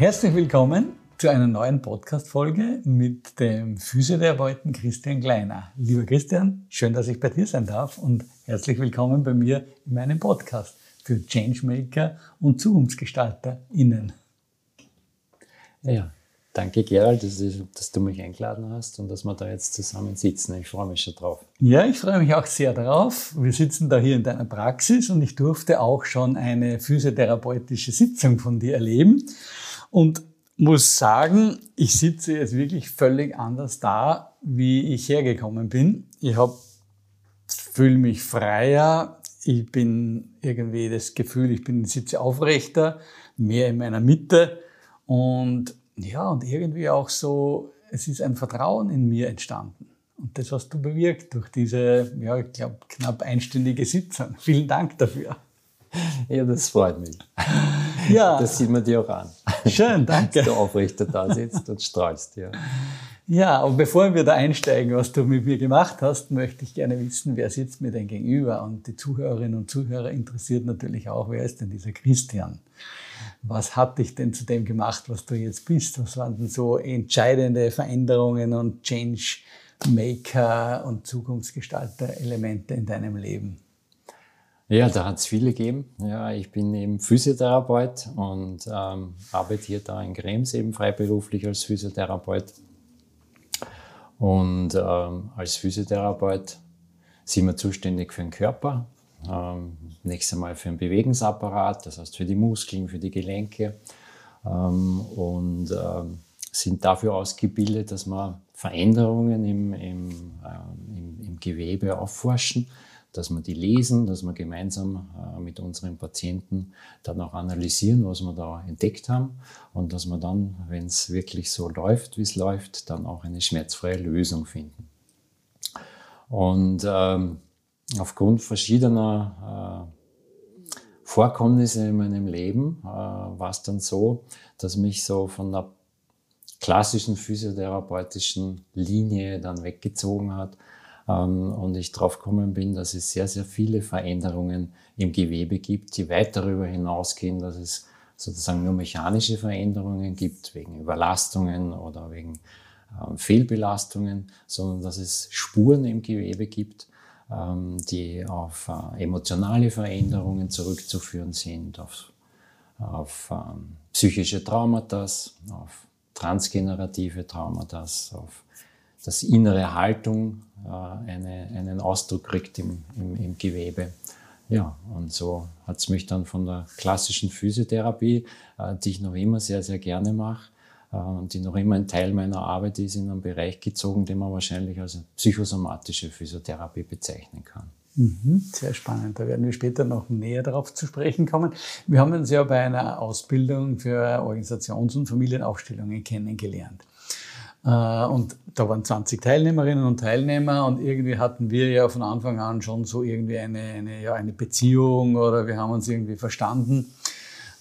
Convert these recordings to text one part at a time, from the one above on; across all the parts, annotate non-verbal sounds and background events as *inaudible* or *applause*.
Herzlich willkommen zu einer neuen Podcast-Folge mit dem Physiotherapeuten Christian Kleiner. Lieber Christian, schön, dass ich bei dir sein darf und herzlich willkommen bei mir in meinem Podcast für Changemaker und ZukunftsgestalterInnen. Ja, danke Gerald, dass, dass, du mich eingeladen hast und dass wir da jetzt zusammen sitzen. Ich freue mich schon drauf. Ja, ich freue mich auch sehr darauf. Wir sitzen da hier in deiner Praxis und ich durfte auch schon eine physiotherapeutische Sitzung von dir erleben. Und muss sagen, ich sitze jetzt wirklich völlig anders da, wie ich hergekommen bin. Ich fühle mich freier. Ich bin irgendwie das Gefühl, ich bin sitze aufrechter, mehr in meiner Mitte und ja und irgendwie auch so, es ist ein Vertrauen in mir entstanden. Und das hast du bewirkt durch diese, ja, ich glaube, knapp einstündige Sitzung. *laughs* Vielen Dank dafür. Ja, das freut mich. Ja. Das sieht man dir auch an. *laughs* Schön, danke. Dass du aufrechter da sitzt und strahlst, ja. Ja, und bevor wir da einsteigen, was du mit mir gemacht hast, möchte ich gerne wissen, wer sitzt mir denn gegenüber? Und die Zuhörerinnen und Zuhörer interessiert natürlich auch, wer ist denn dieser Christian? Was hat dich denn zu dem gemacht, was du jetzt bist? Was waren denn so entscheidende Veränderungen und Change Maker und Zukunftsgestalter-Elemente in deinem Leben? Ja, da hat es viele gegeben. Ja, ich bin eben Physiotherapeut und ähm, arbeite hier da in Krems eben freiberuflich als Physiotherapeut. Und ähm, als Physiotherapeut sind wir zuständig für den Körper, ähm, nächstes Mal für den Bewegungsapparat, das heißt für die Muskeln, für die Gelenke ähm, und ähm, sind dafür ausgebildet, dass wir Veränderungen im, im, äh, im, im Gewebe aufforschen dass wir die lesen, dass wir gemeinsam äh, mit unseren Patienten dann auch analysieren, was wir da entdeckt haben und dass wir dann, wenn es wirklich so läuft, wie es läuft, dann auch eine schmerzfreie Lösung finden. Und ähm, aufgrund verschiedener äh, Vorkommnisse in meinem Leben äh, war es dann so, dass mich so von der klassischen physiotherapeutischen Linie dann weggezogen hat und ich drauf gekommen bin, dass es sehr, sehr viele Veränderungen im Gewebe gibt, die weit darüber hinausgehen, dass es sozusagen nur mechanische Veränderungen gibt, wegen Überlastungen oder wegen ähm, Fehlbelastungen, sondern dass es Spuren im Gewebe gibt, ähm, die auf äh, emotionale Veränderungen zurückzuführen sind, auf, auf psychische Traumata, auf transgenerative Traumata, auf dass innere Haltung äh, eine, einen Ausdruck kriegt im, im, im Gewebe. Ja, und so hat es mich dann von der klassischen Physiotherapie, äh, die ich noch immer sehr, sehr gerne mache, äh, und die noch immer ein Teil meiner Arbeit ist, in einen Bereich gezogen, den man wahrscheinlich als psychosomatische Physiotherapie bezeichnen kann. Mhm, sehr spannend. Da werden wir später noch näher darauf zu sprechen kommen. Wir haben uns ja bei einer Ausbildung für Organisations- und Familienaufstellungen kennengelernt. Äh, und da waren 20 Teilnehmerinnen und Teilnehmer und irgendwie hatten wir ja von Anfang an schon so irgendwie eine, eine, ja, eine Beziehung oder wir haben uns irgendwie verstanden.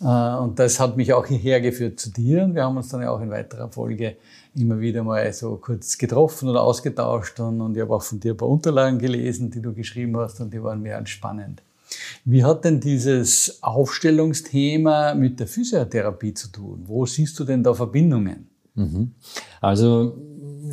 Äh, und das hat mich auch hierher geführt zu dir und wir haben uns dann ja auch in weiterer Folge immer wieder mal so kurz getroffen oder ausgetauscht und, und ich habe auch von dir ein paar Unterlagen gelesen, die du geschrieben hast und die waren mir ganz spannend. Wie hat denn dieses Aufstellungsthema mit der Physiotherapie zu tun? Wo siehst du denn da Verbindungen? Mhm. Also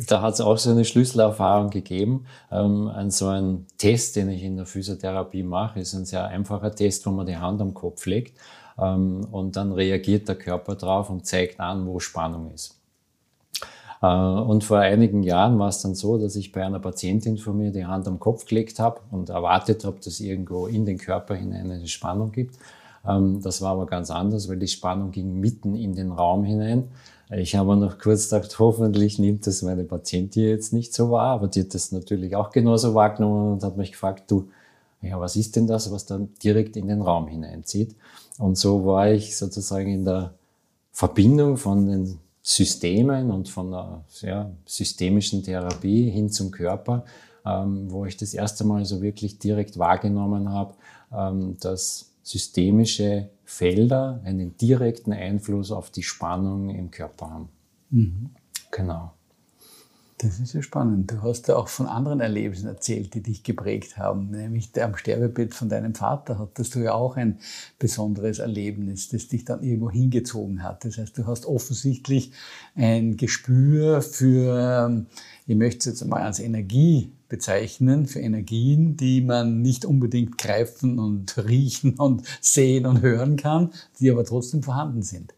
da hat es auch so eine Schlüsselerfahrung gegeben. Ähm, an so einem Test, den ich in der Physiotherapie mache, ist ein sehr einfacher Test, wo man die Hand am Kopf legt ähm, und dann reagiert der Körper drauf und zeigt an, wo Spannung ist. Äh, und vor einigen Jahren war es dann so, dass ich bei einer Patientin von mir die Hand am Kopf gelegt habe und erwartet habe, dass irgendwo in den Körper hinein eine Spannung gibt. Ähm, das war aber ganz anders, weil die Spannung ging mitten in den Raum hinein. Ich habe noch kurz gedacht, hoffentlich nimmt das meine Patientin jetzt nicht so wahr, aber die hat das natürlich auch genauso wahrgenommen und hat mich gefragt, du, ja, was ist denn das, was dann direkt in den Raum hineinzieht? Und so war ich sozusagen in der Verbindung von den Systemen und von der ja, systemischen Therapie hin zum Körper, ähm, wo ich das erste Mal so wirklich direkt wahrgenommen habe, ähm, dass systemische Felder einen direkten Einfluss auf die Spannung im Körper haben. Mhm. Genau. Das ist ja spannend. Du hast ja auch von anderen Erlebnissen erzählt, die dich geprägt haben. Nämlich am Sterbebett von deinem Vater hattest du ja auch ein besonderes Erlebnis, das dich dann irgendwo hingezogen hat. Das heißt, du hast offensichtlich ein Gespür für, ich möchte es jetzt mal als Energie bezeichnen, für Energien, die man nicht unbedingt greifen und *laughs* riechen und sehen und hören kann, die aber trotzdem vorhanden sind.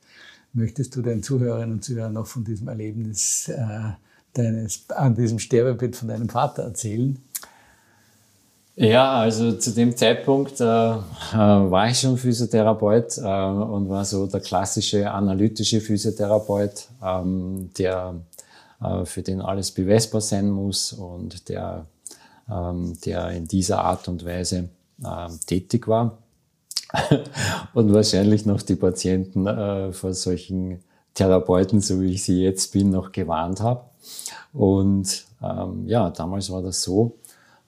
Möchtest du den Zuhörerinnen und Zuhörern noch von diesem Erlebnis äh, deines, an diesem Sterbebett von deinem Vater erzählen? Ja, also zu dem Zeitpunkt äh, äh, war ich schon Physiotherapeut äh, und war so der klassische analytische Physiotherapeut, ähm, der für den alles beweisbar sein muss und der, ähm, der in dieser Art und Weise ähm, tätig war *laughs* und wahrscheinlich noch die Patienten äh, vor solchen Therapeuten, so wie ich sie jetzt bin, noch gewarnt habe. Und ähm, ja, damals war das so,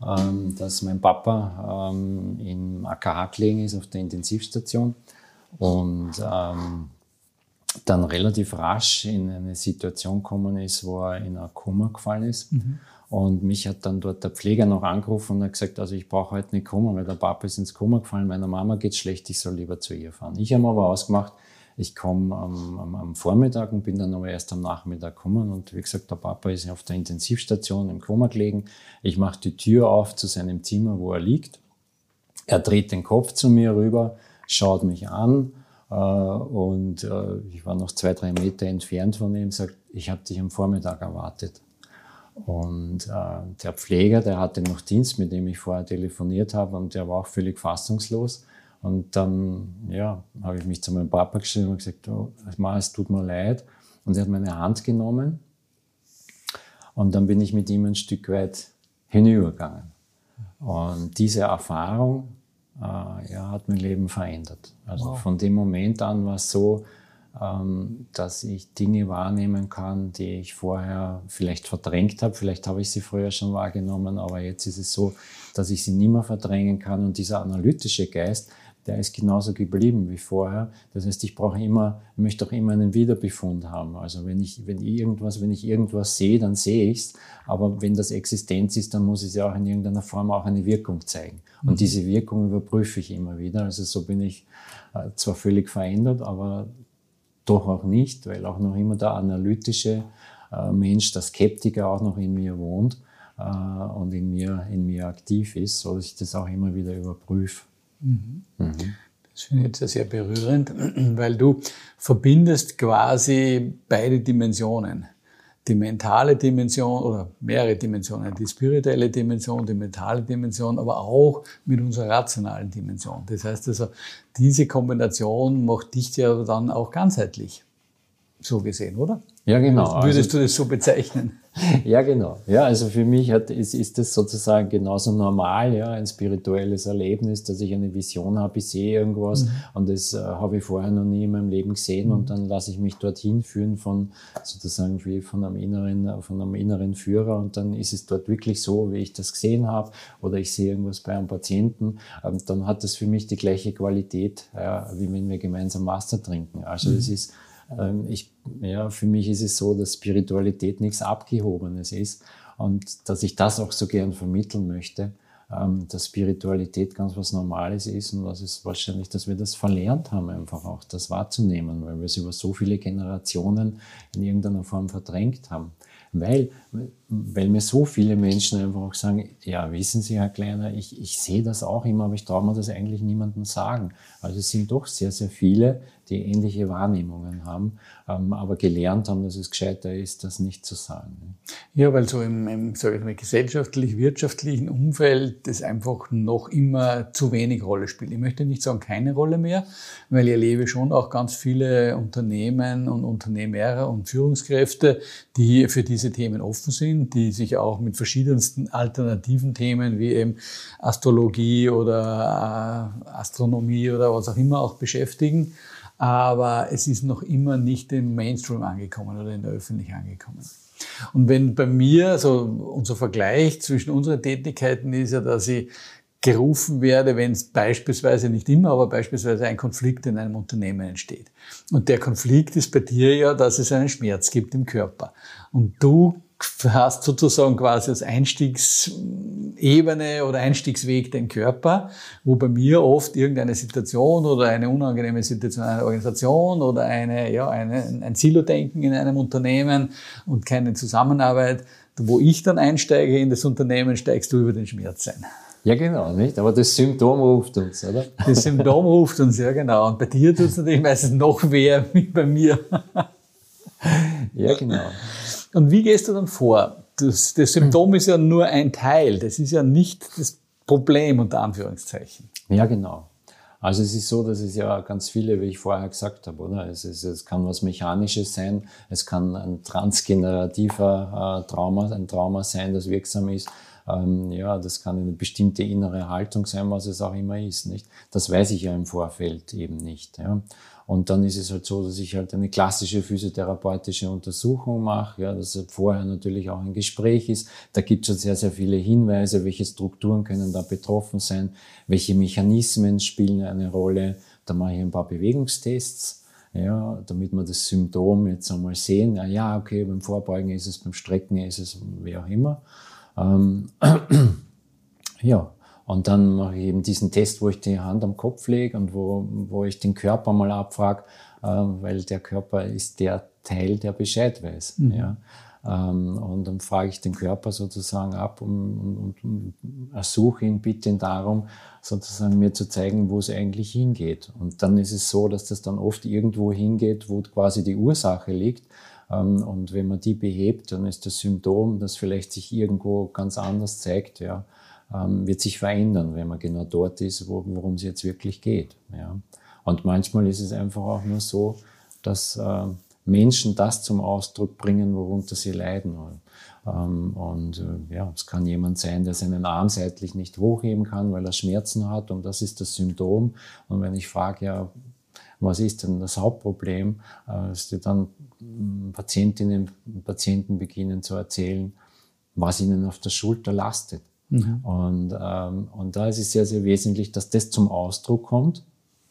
ähm, dass mein Papa ähm, im AKH gelegen ist auf der Intensivstation und dann relativ rasch in eine Situation gekommen ist, wo er in ein Koma gefallen ist. Mhm. Und mich hat dann dort der Pfleger noch angerufen und hat gesagt, also ich brauche heute nicht kommen, weil der Papa ist ins Koma gefallen, meiner Mama geht schlecht, ich soll lieber zu ihr fahren. Ich habe aber ausgemacht, ich komme am, am, am, Vormittag und bin dann aber erst am Nachmittag gekommen. Und wie gesagt, der Papa ist auf der Intensivstation im Koma gelegen. Ich mache die Tür auf zu seinem Zimmer, wo er liegt. Er dreht den Kopf zu mir rüber, schaut mich an und äh, ich war noch zwei, drei Meter entfernt von ihm, sagt, ich habe dich am Vormittag erwartet. Und äh, der Pfleger, der hatte noch Dienst, mit dem ich vorher telefoniert habe, und der war auch völlig fassungslos. Und dann ja, habe ich mich zu meinem Papa gestellt und gesagt, oh, es tut mir leid. Und er hat meine Hand genommen. Und dann bin ich mit ihm ein Stück weit hinübergegangen. Und diese Erfahrung äh, ja, hat mein Leben verändert. Also wow. von dem Moment an war es so, ähm, dass ich Dinge wahrnehmen kann, die ich vorher vielleicht verdrängt habe. Vielleicht habe ich sie früher schon wahrgenommen, aber jetzt ist es so, dass ich sie nicht mehr verdrängen kann. Und dieser analytische Geist, der ist genauso geblieben wie vorher. Das heißt, ich brauche immer, möchte auch immer einen Wiederbefund haben. Also wenn ich, wenn ich irgendwas, wenn ich irgendwas sehe, dann sehe ich es. Aber wenn das Existenz ist, dann muss es ja auch in irgendeiner Form auch eine Wirkung zeigen. Und mhm. diese Wirkung überprüfe ich immer wieder. Also so bin ich äh, zwar völlig verändert, aber doch auch nicht, weil auch noch immer der analytische äh, Mensch, der Skeptiker auch noch in mir wohnt äh, und in mir, in mir aktiv ist, so dass ich das auch immer wieder überprüfe. Mhm. Mhm. Das finde ich jetzt sehr berührend, *clears throat* weil du verbindest quasi beide Dimensionen. Die mentale Dimension oder mehrere Dimensionen, die spirituelle Dimension, die mentale Dimension, aber auch mit unserer rationalen Dimension. Das heißt also, diese Kombination macht dich ja dann auch ganzheitlich, so gesehen, oder? Ja, genau. Würdest also, du das so bezeichnen? *laughs* Ja, genau. Ja, also für mich hat, ist, ist das sozusagen genauso normal, ja, ein spirituelles Erlebnis, dass ich eine Vision habe, ich sehe irgendwas mhm. und das äh, habe ich vorher noch nie in meinem Leben gesehen mhm. und dann lasse ich mich dorthin führen von sozusagen wie von einem inneren, von einem inneren Führer und dann ist es dort wirklich so, wie ich das gesehen habe oder ich sehe irgendwas bei einem Patienten, ähm, dann hat das für mich die gleiche Qualität, äh, wie wenn wir gemeinsam Wasser trinken. Also mhm. das ist ich, ja, für mich ist es so, dass Spiritualität nichts Abgehobenes ist und dass ich das auch so gern vermitteln möchte, ähm, dass Spiritualität ganz was Normales ist und dass es wahrscheinlich, dass wir das verlernt haben, einfach auch das wahrzunehmen, weil wir es über so viele Generationen in irgendeiner Form verdrängt haben. Weil, weil mir so viele Menschen einfach auch sagen, ja, wissen Sie, Herr Kleiner, ich, ich sehe das auch immer, aber ich traue mir das eigentlich niemandem sagen. Also es sind doch sehr, sehr viele, die ähnliche Wahrnehmungen haben, ähm, aber gelernt haben, dass es gescheiter ist, das nicht zu sagen. Ja, weil so im, im ich mal, gesellschaftlich-wirtschaftlichen Umfeld das einfach noch immer zu wenig Rolle spielt. Ich möchte nicht sagen keine Rolle mehr, weil ich erlebe schon auch ganz viele Unternehmen und Unternehmer und Führungskräfte, die für diese Themen offen sind, die sich auch mit verschiedensten alternativen Themen wie eben Astrologie oder äh, Astronomie oder was auch immer auch beschäftigen. Aber es ist noch immer nicht im Mainstream angekommen oder in der Öffentlichkeit angekommen. Und wenn bei mir, so unser Vergleich zwischen unseren Tätigkeiten ist ja, dass ich gerufen werde, wenn es beispielsweise, nicht immer, aber beispielsweise ein Konflikt in einem Unternehmen entsteht. Und der Konflikt ist bei dir ja, dass es einen Schmerz gibt im Körper. Und du hast sozusagen quasi als Einstiegsebene oder Einstiegsweg den Körper, wo bei mir oft irgendeine Situation oder eine unangenehme Situation einer Organisation oder eine, ja, eine, ein Silo-Denken in einem Unternehmen und keine Zusammenarbeit, wo ich dann einsteige in das Unternehmen, steigst du über den Schmerz ein. Ja, genau, nicht? Aber das Symptom ruft uns, oder? Das Symptom ruft uns, ja, genau. Und bei dir tut es natürlich meistens noch weh wie bei mir. ja, genau. Und wie gehst du dann vor? Das, das Symptom ist ja nur ein Teil. Das ist ja nicht das Problem, unter Anführungszeichen. Ja, genau. Also es ist so, dass es ja ganz viele, wie ich vorher gesagt habe, oder? Es, ist, es kann was Mechanisches sein, es kann ein transgenerativer äh, Trauma, ein Trauma sein, das wirksam ist. Ähm, ja, das kann eine bestimmte innere Haltung sein, was es auch immer ist, nicht? Das weiß ich ja im Vorfeld eben nicht. Ja? Und dann ist es halt so, dass ich halt eine klassische physiotherapeutische Untersuchung mache, ja, dass vorher natürlich auch ein Gespräch ist. Da gibt es schon sehr, sehr viele Hinweise, welche Strukturen können da betroffen sein, welche Mechanismen spielen eine Rolle. Da mache ich ein paar Bewegungstests, ja, damit wir das Symptom jetzt einmal sehen. Ja, ja, okay, beim Vorbeugen ist es, beim Strecken ist es, wie auch immer. Ähm, *clears throat* ja, und dann mache ich eben diesen Test, wo ich die Hand am Kopf lege und wo, wo ich den Körper mal abfrage, äh, weil der Körper ist der Teil, der Bescheid weiß. Mhm. Ja. Ähm, und dann frage ich den Körper sozusagen ab und, und, und ersuche ihn bitte darum, sozusagen mir zu zeigen, wo es eigentlich hingeht. Und dann ist es so, dass das dann oft irgendwo hingeht, wo quasi die Ursache liegt. Ähm, und wenn man die behebt, dann ist das Symptom, das vielleicht sich irgendwo ganz anders zeigt, ja, ähm, wird sich verändern, wenn man genau dort ist, wo, worum es jetzt wirklich geht. Ja. Und manchmal ist es einfach auch nur so, dass äh, Menschen das zum Ausdruck bringen, worunter sie leiden. Ähm, und äh, ja, es kann jemand sein, der seinen Arm seitlich nicht hochheben kann, weil er Schmerzen hat und das ist das Symptom. Und wenn ich frage, ja, was ist denn das Hauptproblem, äh, dass die dann hm, Patientinnen und Patienten beginnen zu erzählen, was ihnen auf der Schulter lastet. Mhm. Und, ähm, und da ist es sehr, sehr wesentlich, dass das zum Ausdruck kommt,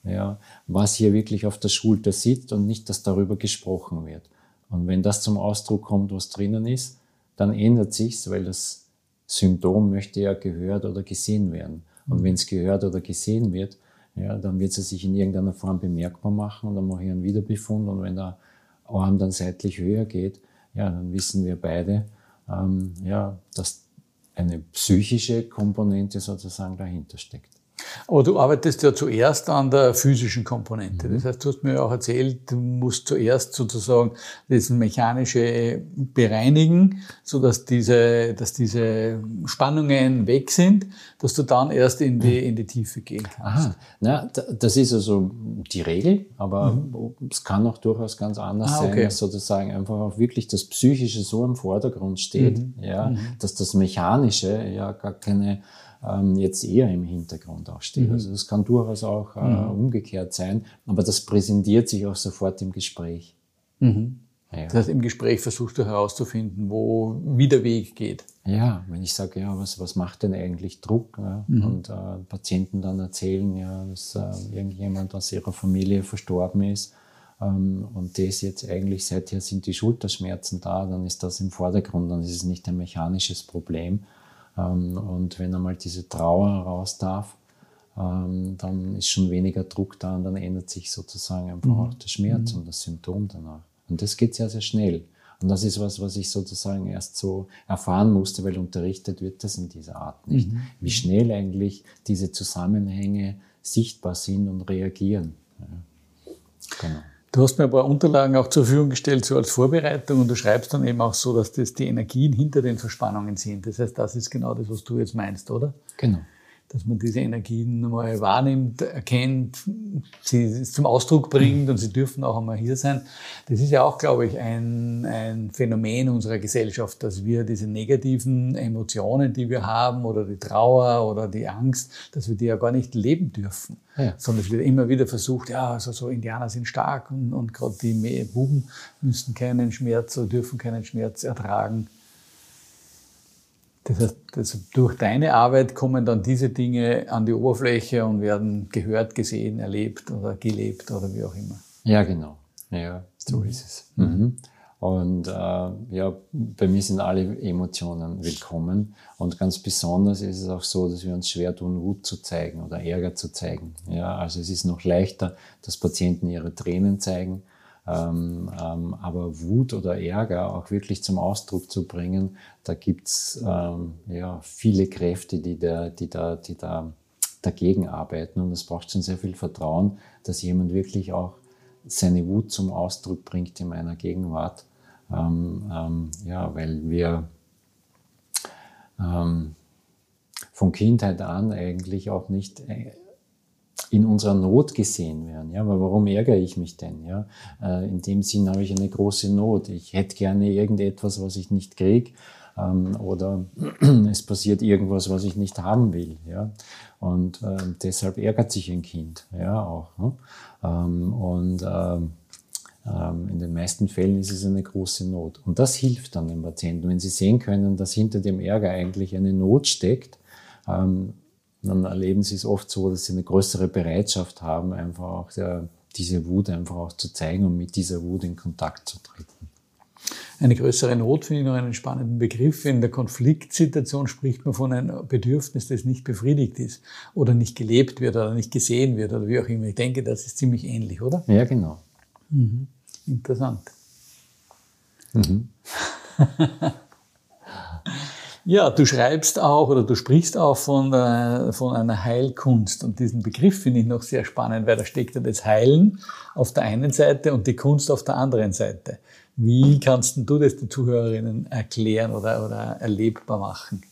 ja, was hier wirklich auf der Schulter sitzt und nicht, dass darüber gesprochen wird. Und wenn das zum Ausdruck kommt, was drinnen ist, dann ändert sich's, weil das Symptom möchte ja gehört oder gesehen werden. Und mhm. wenn es gehört oder gesehen wird, ja, dann wird es sich in irgendeiner Form bemerkbar machen und dann mache ich einen Wiederbefund und wenn der Arm dann seitlich höher geht, ja, dann wissen wir beide, ähm, ja, dass eine psychische Komponente sozusagen dahinter steckt. Aber du arbeitest ja zuerst an der physischen Komponente. Mhm. Das heißt, du hast mir ja auch erzählt, du musst zuerst sozusagen das Mechanische bereinigen, so dass diese, dass diese Spannungen weg sind, dass du dann erst in die, in die Tiefe gehen kannst. Aha. Na, das ist also die Regel, aber mhm. es kann auch durchaus ganz anders ah, okay. sein, dass sozusagen einfach auch wirklich das Psychische so im Vordergrund steht, mhm. ja, mhm. dass das Mechanische ja gar keine ähm, jetzt eher im Hintergrund auch steht. Mhm. Also das kann durchaus auch äh, mhm. umgekehrt sein, aber das präsentiert sich auch sofort im Gespräch. Mhm. Ja. Das heißt, im Gespräch versuchst du herauszufinden, wo wie der Weg geht. Ja, wenn ich sage, ja, was, was macht denn eigentlich Druck? Ja, mhm. Und äh, Patienten dann erzählen, ja, dass äh, irgendjemand aus ihrer Familie verstorben ist ähm, und das jetzt eigentlich seither sind die Schulterschmerzen da, dann ist das im Vordergrund, dann ist es nicht ein mechanisches Problem, und wenn einmal diese Trauer raus darf, ähm, dann ist schon weniger Druck da und dann ändert sich sozusagen einfach mhm. auch der Schmerz mhm. und das Symptom danach. Und das geht sehr, sehr schnell. Und das ist was, was ich sozusagen erst so erfahren musste, weil unterrichtet wird das in dieser Art nicht. Mhm. Wie schnell eigentlich diese Zusammenhänge sichtbar sind und reagieren. Ja. Genau. Du hast mir ein paar Unterlagen auch zur Verfügung gestellt, so als Vorbereitung, und du schreibst dann eben auch so, dass das die Energien hinter den Verspannungen sind. Das heißt, das ist genau das, was du jetzt meinst, oder? Genau dass man diese Energien mal wahrnimmt, erkennt, sie zum Ausdruck bringt und sie dürfen auch einmal hier sein. Das ist ja auch, glaube ich, ein, ein Phänomen unserer Gesellschaft, dass wir diese negativen Emotionen, die wir haben, oder die Trauer oder die Angst, dass wir die ja gar nicht leben dürfen. Ja. Sondern es wird immer wieder versucht, ja, also so Indianer sind stark und, und gerade die Buben müssen keinen Schmerz oder dürfen keinen Schmerz ertragen. Das heißt, also durch deine Arbeit kommen dann diese Dinge an die Oberfläche und werden gehört, gesehen, erlebt oder gelebt oder wie auch immer. Ja, genau. Ja, so mhm. ist es. Mhm. Und äh, ja, bei mir sind alle Emotionen willkommen. Und ganz besonders ist es auch so, dass wir uns schwer tun, Wut zu zeigen oder Ärger zu zeigen. Ja, also es ist noch leichter, dass Patienten ihre Tränen zeigen ähm, ähm, aber Wut oder Ärger auch wirklich zum Ausdruck zu bringen, da gibt's ähm, ja, viele Kräfte, die da, die, da, die da dagegen arbeiten. Und es braucht schon sehr viel Vertrauen, dass jemand wirklich auch seine Wut zum Ausdruck bringt in meiner Gegenwart. Ähm, ähm, ja, weil wir ähm, von Kindheit an eigentlich auch nicht äh, in unserer Not gesehen werden. Ja, aber warum ärgere ich mich denn? Ja, äh, in dem Sinn habe ich eine große Not. Ich hätte gerne irgendetwas, was ich nicht kriege, ähm, oder *clears throat* es passiert irgendwas, was ich nicht haben will. Ja, und äh, deshalb ärgert sich ein Kind. Ja, auch. Ne? Ähm, und ähm, ähm, in den meisten Fällen ist es eine große Not. Und das hilft dann den Patienten. Wenn sie sehen können, dass hinter dem Ärger eigentlich eine Not steckt, dann erleben sie es oft so, dass sie eine größere Bereitschaft haben, einfach auch der, diese Wut einfach auch zu zeigen und mit dieser Wut in Kontakt zu treten. Eine größere Not finde ich noch einen spannenden Begriff. In der Konfliktsituation spricht man von einem Bedürfnis, das nicht befriedigt ist oder nicht gelebt wird oder nicht gesehen wird oder wie auch immer. Ich denke, das ist ziemlich ähnlich, oder? Ja, genau. Mhm. Interessant. Mhm. *laughs* Ja, du schreibst auch oder du sprichst auch von, äh, von einer Heilkunst. Und diesen Begriff finde ich noch sehr spannend, weil da steckt ja das Heilen auf der einen Seite und die Kunst auf der anderen Seite. Wie kannst du das den Zuhörerinnen erklären oder, oder erlebbar machen?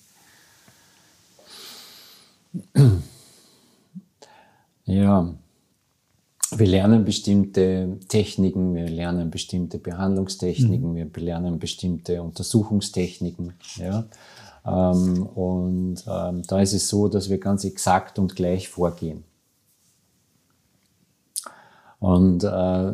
Ja, wir lernen bestimmte Techniken, wir lernen bestimmte Behandlungstechniken, mhm. wir lernen bestimmte Untersuchungstechniken. Ja? Ähm, und ähm, da ist es so, dass wir ganz exakt und gleich vorgehen. Und äh,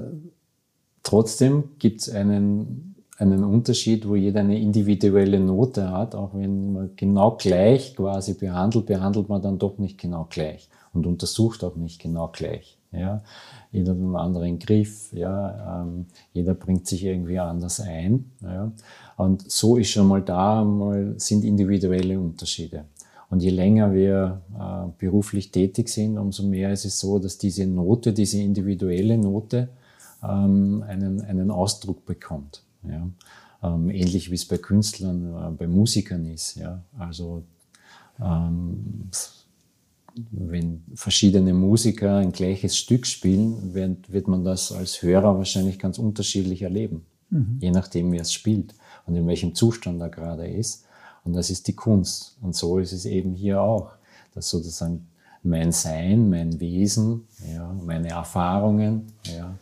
trotzdem gibt es einen, einen Unterschied, wo jeder eine individuelle Note hat. Auch wenn man genau gleich quasi behandelt, behandelt man dann doch nicht genau gleich und untersucht auch nicht genau gleich. Ja, jeder hat einen anderen Griff, ja, ähm, jeder bringt sich irgendwie anders ein. Ja. Und so ist schon mal da, mal sind individuelle Unterschiede. Und je länger wir äh, beruflich tätig sind, umso mehr ist es so, dass diese Note, diese individuelle Note ähm, einen, einen Ausdruck bekommt. Ja. Ähm, ähnlich wie es bei Künstlern, äh, bei Musikern ist. Ja. Also ähm, wenn verschiedene Musiker ein gleiches Stück spielen, wird, wird man das als Hörer wahrscheinlich ganz unterschiedlich erleben, mhm. je nachdem, wer es spielt und in welchem Zustand er gerade ist. Und das ist die Kunst. Und so ist es eben hier auch, dass sozusagen mein Sein, mein Wesen, ja, meine Erfahrungen ja,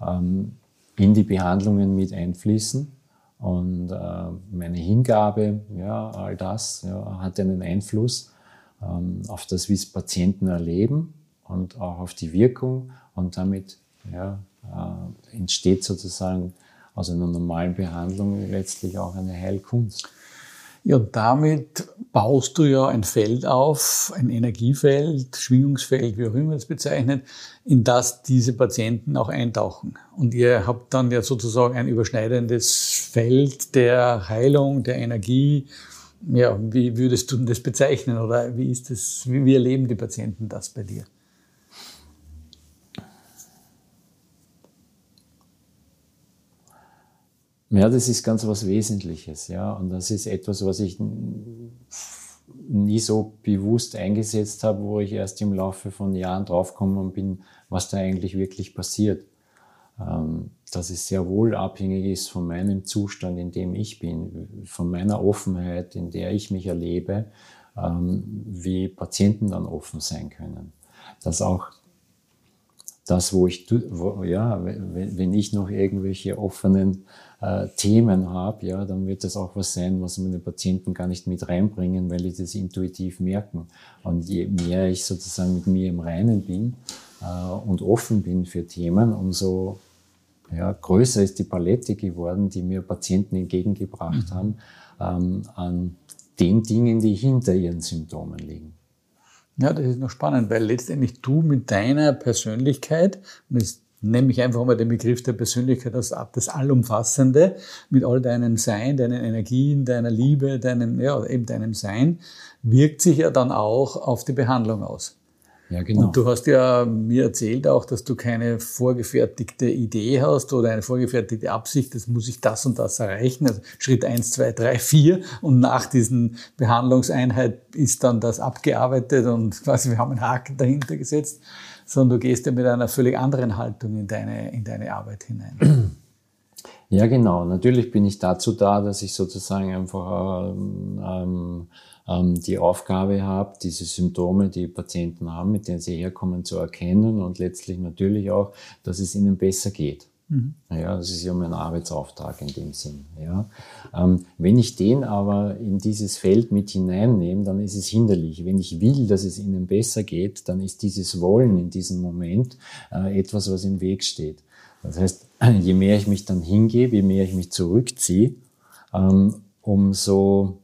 ähm, in die Behandlungen mit einfließen. Und äh, meine Hingabe, ja, all das ja, hat einen Einfluss ähm, auf das, wie es Patienten erleben und auch auf die Wirkung. Und damit ja, äh, entsteht sozusagen aus einer normalen Behandlung letztlich auch eine Heilkunst. Ja, und damit baust du ja ein Feld auf, ein Energiefeld, Schwingungsfeld, wie auch immer es bezeichnet, in das diese Patienten auch eintauchen. Und ihr habt dann ja sozusagen ein überschneidendes Feld der Heilung, der Energie ja, wie würdest du das bezeichnen oder wie ist das, wie, wie erleben die Patienten das bei dir? Ja, das ist ganz was Wesentliches, ja. Und das ist etwas, was ich nie so bewusst eingesetzt habe, wo ich erst im Laufe von Jahren draufgekommen bin, was da eigentlich wirklich passiert. ähm, dass es sehr wohl abhängig ist von meinem Zustand, in dem ich bin, von meiner Offenheit, in der ich mich erlebe, ähm, wie Patienten dann offen sein können. Dass auch das, wo ich, wo, ja, wenn ich noch irgendwelche offenen äh, Themen habe, ja, dann wird das auch was sein, was meine Patienten gar nicht mit reinbringen, weil die das intuitiv merken. Und je mehr ich sozusagen mit mir im Reinen bin äh, und offen bin für Themen, umso ja, größer ist die Palette geworden, die mir Patienten entgegengebracht mhm. haben ähm, an den Dingen, die hinter ihren Symptomen liegen. Ja, das ist noch spannend, weil letztendlich du mit deiner Persönlichkeit, und das nehme ich einfach mal den Begriff der Persönlichkeit als das Allumfassende, mit all deinem Sein, deinen Energien, deiner Liebe, deinem, ja, eben deinem Sein, wirkt sich ja dann auch auf die Behandlung aus. Ja, genau. Und du hast ja mir erzählt auch, dass du keine vorgefertigte Idee hast oder eine vorgefertigte Absicht, das muss ich das und das erreichen. Also Schritt eins, zwei, drei, vier und nach diesen Behandlungseinheit ist dann das abgearbeitet und *laughs* quasi wir haben einen Haken dahinter gesetzt, sondern du gehst ja mit einer völlig anderen Haltung in deine, in deine Arbeit hinein. *clears throat* Ja, genau. Natürlich bin ich dazu da, dass ich sozusagen einfach ähm, ähm die Aufgabe habe, diese Symptome, die Patienten haben, mit denen sie herkommen, zu erkennen und letztlich natürlich auch, dass es ihnen besser geht. Mhm. Ja, das ist ja mein Arbeitsauftrag in dem Sinn. Ja. Ähm, wenn ich den aber in dieses Feld mit hineinnehme, dann ist es hinderlich. Wenn ich will, dass es ihnen besser geht, dann ist dieses Wollen in diesem Moment äh, etwas, was im Weg steht. Das heißt, *clears throat* je mehr ich mich dann hingebe, je mehr ich mich zurückziehe, ähm, umso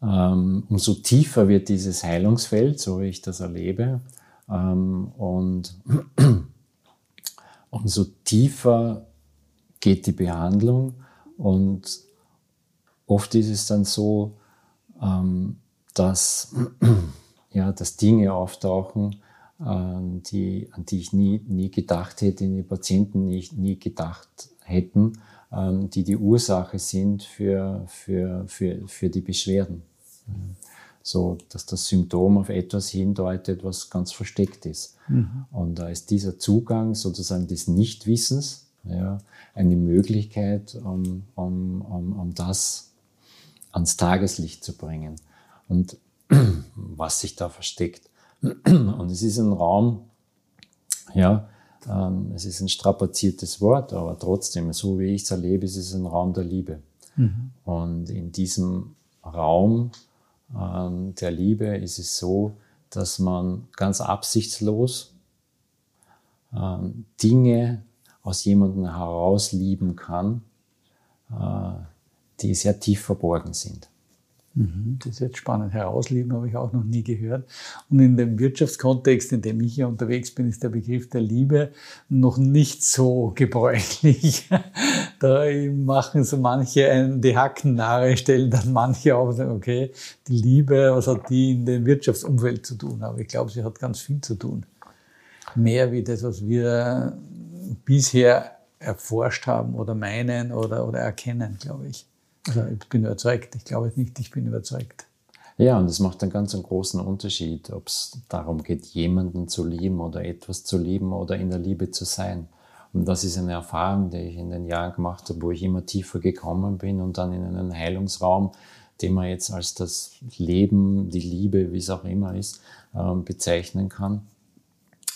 ähm, umso tiefer wird dieses Heilungsfeld, so wie ich das erlebe. Ähm, und *clears throat* umso tiefer geht die Behandlung. Und oft ist es dann so, dass, *clears throat* ja, dass Dinge auftauchen, die, an die ich nie, nie gedacht hätte, die Patienten nie, nie gedacht hätten, ähm, die die Ursache sind für, für, für, für die Beschwerden. So, dass das Symptom auf etwas hindeutet, was ganz versteckt ist. Mhm. Und da ist dieser Zugang sozusagen des Nichtwissens ja, eine Möglichkeit, um, um, um, um das ans Tageslicht zu bringen. Und *clears throat* was sich da versteckt. Und es ist ein Raum, ja, ähm, es ist ein strapaziertes Wort, aber trotzdem, so wie ich es erlebe, ist es ein Raum der Liebe. Mhm. Und in diesem Raum ähm, der Liebe ist es so, dass man ganz absichtslos ähm, Dinge aus jemandem heraus lieben kann, äh, die sehr tief verborgen sind. Mhm, das ist jetzt spannend. Herauslieben habe ich auch noch nie gehört. Und in dem Wirtschaftskontext, in dem ich hier unterwegs bin, ist der Begriff der Liebe noch nicht so gebräuchlich. *laughs* Da machen so manche einen, die Hacken nahe, stellen dann manche auf und sagen, okay, die Liebe, was hat die in dem Wirtschaftsumfeld zu tun? Aber ich glaube, sie hat ganz viel zu tun. Mehr wie das, was wir bisher erforscht haben oder meinen oder, oder erkennen, glaube ich. Also ich bin überzeugt. Ich glaube nicht, ich bin überzeugt. Ja, und das macht einen ganz großen Unterschied, ob es darum geht, jemanden zu lieben oder etwas zu lieben oder in der Liebe zu sein. Und das ist eine Erfahrung, die ich in den Jahren gemacht habe, wo ich immer tiefer gekommen bin und dann in einen Heilungsraum, den man jetzt als das Leben, die Liebe, wie es auch immer ist, ähm, bezeichnen kann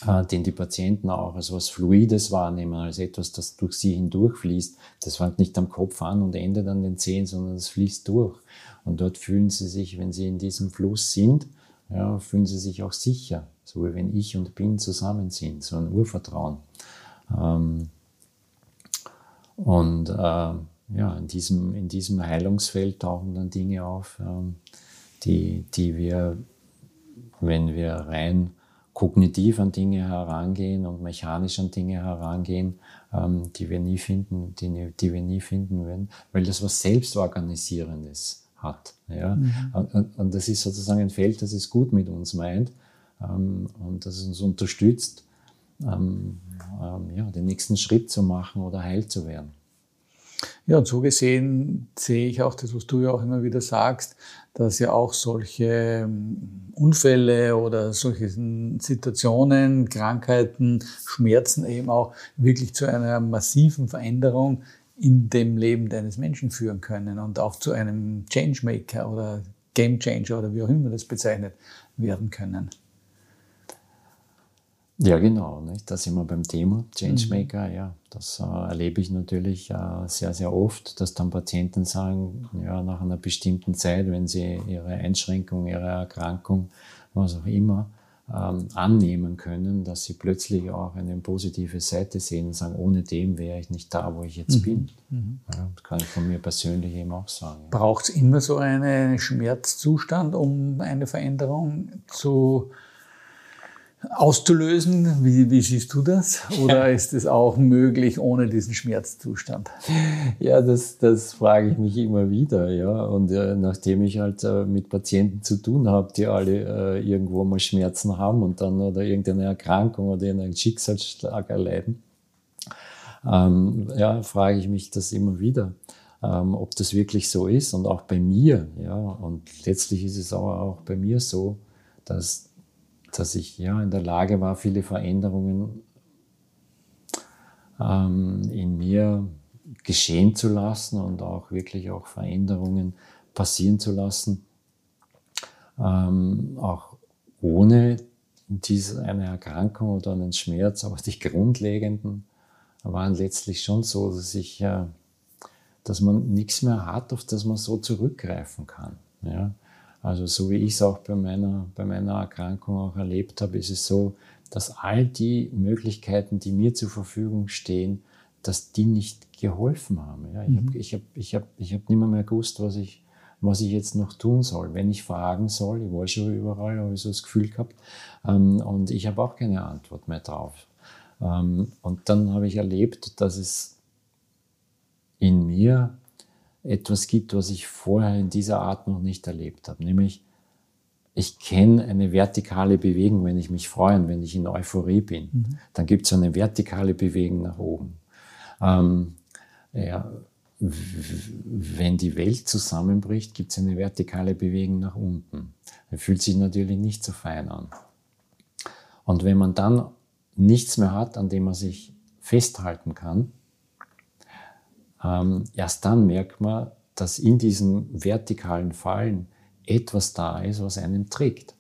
äh, den die Patienten auch als was Fluides wahrnehmen, als etwas, das durch sie hindurchfließt. Das fängt nicht am Kopf an und endet an den Zehen, sondern es fließt durch. Und dort fühlen sie sich, wenn sie in diesem Fluss sind, ja, fühlen sie sich auch sicher, so wie wenn ich und bin zusammen sind, so ein Urvertrauen. Ähm, und äh, ja, in diesem, in diesem Heilungsfeld tauchen dann Dinge auf, ähm, die, die wir, wenn wir rein kognitiv an Dinge herangehen und mechanisch an Dinge herangehen, ähm, die wir nie finden, die, die wir nie finden werden, weil das was Selbstorganisierendes hat. Ja? Mhm. Und, und, das ist sozusagen ein Feld, das es gut mit uns meint ähm, und das uns unterstützt, ähm, ähm, ja, den nächsten Schritt zu machen oder heil zu werden. Ja, und so gesehen sehe ich auch das, was du ja auch immer wieder sagst, dass ja auch solche ähm, Unfälle oder solche Situationen, Krankheiten, Schmerzen eben auch wirklich zu einer massiven Veränderung in dem Leben deines Menschen führen können und auch zu einem Changemaker oder Game Changer oder wie auch immer das bezeichnet werden können. Ja, genau. Nicht? Da sind wir beim Thema Changemaker. Mhm. Ja, das äh, erlebe ich natürlich äh, sehr, sehr oft, dass dann Patienten sagen, ja, nach einer bestimmten Zeit, wenn sie ihre Einschränkung, ihre Erkrankung, was auch immer, ähm, annehmen können, dass sie plötzlich auch eine positive Seite sehen und sagen, ohne dem wäre ich nicht da, wo ich jetzt mhm. bin. Mhm. Ja, das kann ich von mir persönlich eben auch sagen. Braucht es immer so einen Schmerzzustand, um eine Veränderung zu auszulösen. Wie, wie siehst du das? Oder ist es auch möglich ohne diesen Schmerzzustand? Ja, das, das frage ich mich immer wieder. Ja. Und äh, nachdem ich halt äh, mit Patienten zu tun habe, die alle äh, irgendwo mal Schmerzen haben und dann oder irgendeine Erkrankung oder einen Schicksalsschlag erleiden, ähm, ja, frage ich mich das immer wieder. Ähm, ob das wirklich so ist und auch bei mir, ja, und letztlich ist es aber auch bei mir so, dass dass ich ja in der Lage war, viele Veränderungen ähm, in mir geschehen zu lassen und auch wirklich auch Veränderungen passieren zu lassen, ähm, auch ohne diese, eine Erkrankung oder einen Schmerz, aber die grundlegenden waren letztlich schon so, dass ich, äh, dass man nichts mehr hat, auf das man so zurückgreifen kann. Ja? Also so wie ich es auch bei meiner, bei meiner Erkrankung auch erlebt habe, ist es so, dass all die Möglichkeiten, die mir zur Verfügung stehen, dass die nicht geholfen haben. Ja, ich mhm. habe ich hab, ich hab, ich hab nicht mehr, mehr gewusst, was ich, was ich jetzt noch tun soll. Wenn ich fragen soll, ich war schon überall, habe ich so das Gefühl gehabt, ähm, und ich habe auch keine Antwort mehr drauf. Ähm, und dann habe ich erlebt, dass es in mir etwas gibt, was ich vorher in dieser Art noch nicht erlebt habe. Nämlich, ich kenne eine vertikale Bewegung, wenn ich mich freue und wenn ich in Euphorie bin. Mhm. Dann gibt es eine vertikale Bewegung nach oben. Ähm, ja, wenn die Welt zusammenbricht, gibt es eine vertikale Bewegung nach unten. Das fühlt sich natürlich nicht so fein an. Und wenn man dann nichts mehr hat, an dem man sich festhalten kann, ähm, erst dann merkt man, dass in diesen vertikalen Fallen etwas da ist, was einen trägt.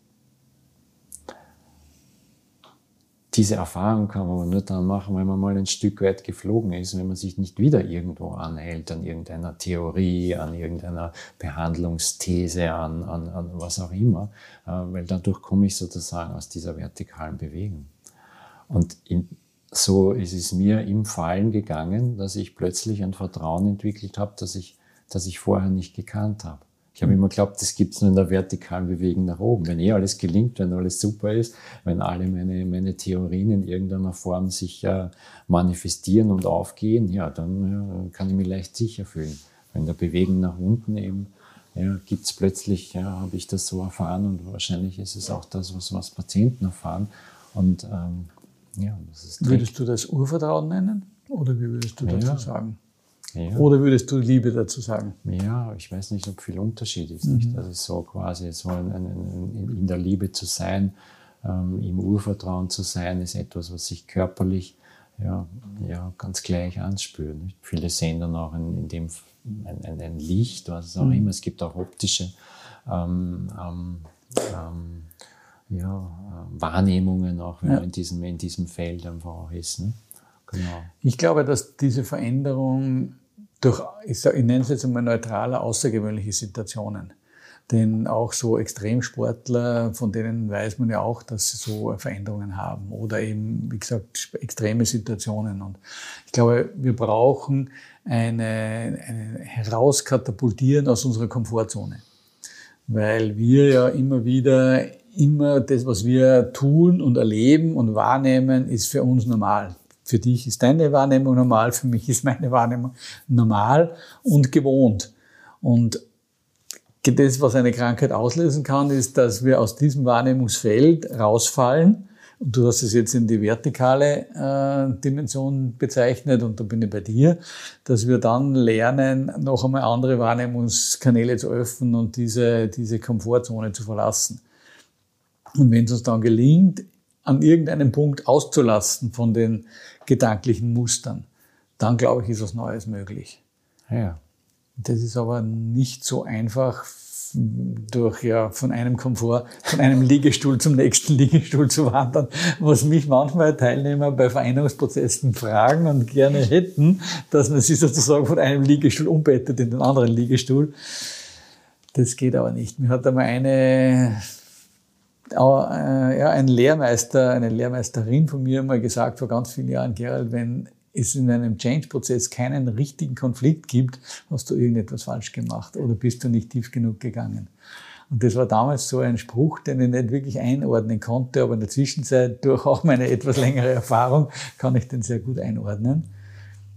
Diese Erfahrung kann man nur dann machen, wenn man mal ein Stück weit geflogen ist, wenn man sich nicht wieder irgendwo anhält, an irgendeiner Theorie, an irgendeiner Behandlungsthese, an, an, an was auch immer, äh, weil dadurch komme ich sozusagen aus dieser vertikalen Bewegung. Und in, so ist es mir im Fallen gegangen, dass ich plötzlich ein Vertrauen entwickelt habe, das ich, das ich vorher nicht gekannt habe. Ich habe immer geglaubt, das gibt es nur in der vertikalen Bewegung nach oben. Wenn eh alles gelingt, wenn alles super ist, wenn alle meine, meine Theorien in irgendeiner Form sich äh, manifestieren und aufgehen, ja, dann ja, kann ich mich leicht sicher fühlen. In der Bewegung nach unten eben ja, gibt es plötzlich, ja, habe ich das so erfahren und wahrscheinlich ist es auch das, was, was Patienten erfahren. Und ähm, ja, würdest du das Urvertrauen nennen? Oder wie würdest du dazu ja. sagen? Ja. Oder würdest du Liebe dazu sagen? Ja, ich weiß nicht, ob viel Unterschied ist. Mhm. Nicht? Also so quasi so in, in, in der Liebe zu sein, ähm, im Urvertrauen zu sein, ist etwas, was sich körperlich ja, ja, ganz gleich anspürt. Nicht? Viele sehen dann auch in, in dem ein, ein, ein, Licht, was auch mhm. immer. Es gibt auch optische ähm, ähm, ähm ja, äh, Wahrnehmungen auch, wenn ja. man in diesem, in diesem Feld einfach auch ist. Ne? Genau. Ich glaube, dass diese Veränderung durch, ich, ich nenne es jetzt einmal neutrale, außergewöhnliche Situationen. Denn auch so Extremsportler, von denen weiß man ja auch, dass sie so Veränderungen haben. Oder eben, wie gesagt, extreme Situationen. Und ich glaube, wir brauchen eine, eine Herauskatapultieren aus unserer Komfortzone. Weil wir ja immer wieder immer das, was wir tun und erleben und wahrnehmen, ist für uns normal. Für dich ist deine Wahrnehmung normal, für mich ist meine Wahrnehmung normal und gewohnt. Und das, was eine Krankheit auslösen kann, ist, dass wir aus diesem Wahrnehmungsfeld rausfallen Und du hast es jetzt in die vertikale äh, Dimension bezeichnet und da bin ich bei dir, dass wir dann lernen, noch einmal andere Wahrnehmungskanäle zu öffnen und diese, diese Komfortzone zu verlassen. Und wenn es uns dann gelingt, an irgendeinem Punkt auszulasten von den gedanklichen Mustern, dann glaube ich, ist was Neues möglich. Ja. Das ist aber nicht so einfach durch ja von einem Komfort, von einem *laughs* Liegestuhl zum nächsten Liegestuhl zu wandern, was mich manchmal Teilnehmer bei Vereinigungsprozessen fragen und gerne hätten, dass man sie sozusagen von einem Liegestuhl umbettet in den anderen Liegestuhl. Das geht aber nicht. Mir hat einmal eine ja, ein Lehrmeister, eine Lehrmeisterin von mir mal gesagt vor ganz vielen Jahren, Gerald, wenn es in einem Change-Prozess keinen richtigen Konflikt gibt, hast du irgendetwas falsch gemacht oder bist du nicht tief genug gegangen. Und das war damals so ein Spruch, den ich nicht wirklich einordnen konnte, aber in der Zwischenzeit *laughs* durch auch meine etwas längere Erfahrung kann ich den sehr gut einordnen.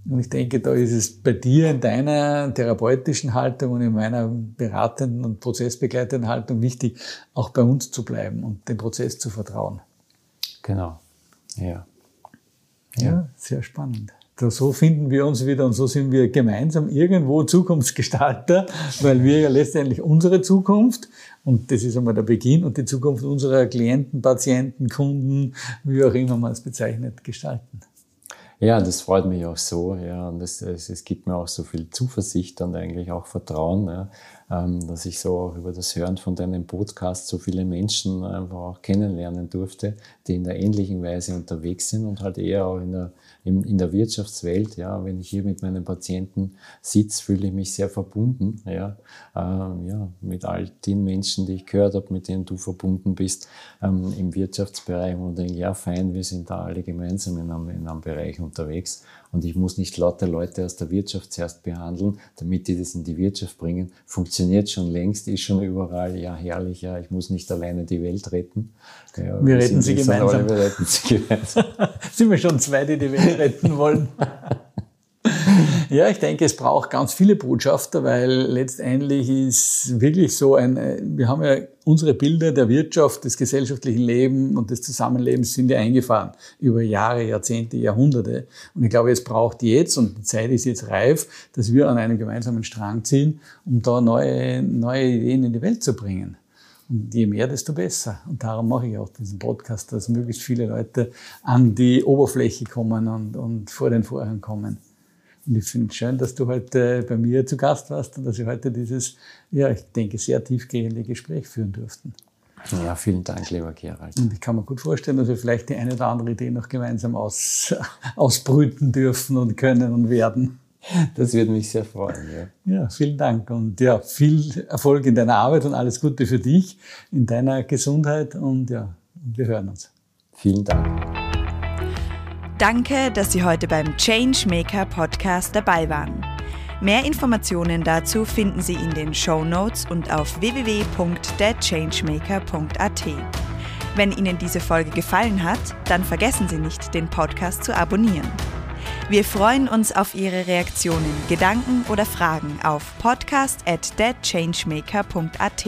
Und ich denke, da ist es bei dir in deiner therapeutischen Haltung und in meiner beratenden und prozessbegleitenden Haltung wichtig, auch bei uns zu bleiben und dem Prozess zu vertrauen. Genau. Ja. Ja, sehr spannend. So finden wir uns wieder und so sind wir gemeinsam irgendwo Zukunftsgestalter, *laughs* weil wir ja letztendlich unsere Zukunft, und das ist einmal der Beginn, und die Zukunft unserer Klienten, Patienten, Kunden, wie auch immer man es bezeichnet, gestalten. Ja, das freut mich auch so, ja, und es, es, es gibt mir auch so viel Zuversicht und eigentlich auch Vertrauen, ja, ähm, dass ich so auch über das Hören von deinem Podcast so viele Menschen einfach auch kennenlernen durfte, die in der ähnlichen Weise unterwegs sind und halt eher auch in der in, in der Wirtschaftswelt, ja, wenn ich hier mit meinen Patienten sitze, fühle ich mich sehr verbunden, ja, ähm, ja, mit all den Menschen, die ich gehört habe, mit denen du verbunden bist ähm, im Wirtschaftsbereich und denke, ja, fein, wir sind da alle gemeinsam in einem, in einem Bereich unterwegs und ich muss nicht lauter Leute aus der Wirtschaft zuerst behandeln, damit die das in die Wirtschaft bringen. Funktioniert schon längst, ist schon überall, ja, herrlich, ja, ich muss nicht alleine die Welt retten. Ja, wir, retten sie gemeinsam. wir retten sie gemeinsam. *laughs* sind wir schon zwei, die die Welt retten wollen? *laughs* Ja, ich denke, es braucht ganz viele Botschafter, weil letztendlich ist wirklich so ein, äh, wir haben ja unsere Bilder der Wirtschaft, des gesellschaftlichen Lebens und des Zusammenlebens sind ja eingefahren über Jahre, Jahrzehnte, Jahrhunderte. Und ich glaube, es braucht jetzt, und die Zeit ist jetzt reif, dass wir an einem gemeinsamen Strang ziehen, um da neue, neue Ideen in die Welt zu bringen. Und je mehr, desto besser. Und darum mache ich auch diesen Podcast, dass möglichst viele Leute an die Oberfläche kommen und, und vor den Vorhang kommen. Und ich finde es schön, dass du heute bei mir zu Gast warst und dass wir heute dieses, ja, ich denke, sehr tiefgehende Gespräch führen durften. Ja, vielen Dank, lieber Gerald. Und ich kann mir gut vorstellen, dass wir vielleicht die eine oder andere Idee noch gemeinsam aus, *laughs* ausbrüten dürfen und können und werden. Das würde mich sehr freuen. Ja. ja, vielen Dank und ja, viel Erfolg in deiner Arbeit und alles Gute für dich, in deiner Gesundheit und ja, wir hören uns. Vielen Dank. Danke, dass Sie heute beim Changemaker Podcast dabei waren. Mehr Informationen dazu finden Sie in den Show Notes und auf www.thechangemaker.at. Wenn Ihnen diese Folge gefallen hat, dann vergessen Sie nicht, den Podcast zu abonnieren. Wir freuen uns auf Ihre Reaktionen, Gedanken oder Fragen auf podcast at thechangemaker.at.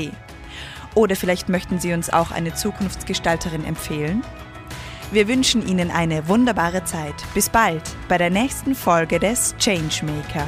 Oder vielleicht möchten Sie uns auch eine Zukunftsgestalterin empfehlen? Wir wünschen Ihnen eine wunderbare Zeit. Bis bald bei der nächsten Folge des Changemaker.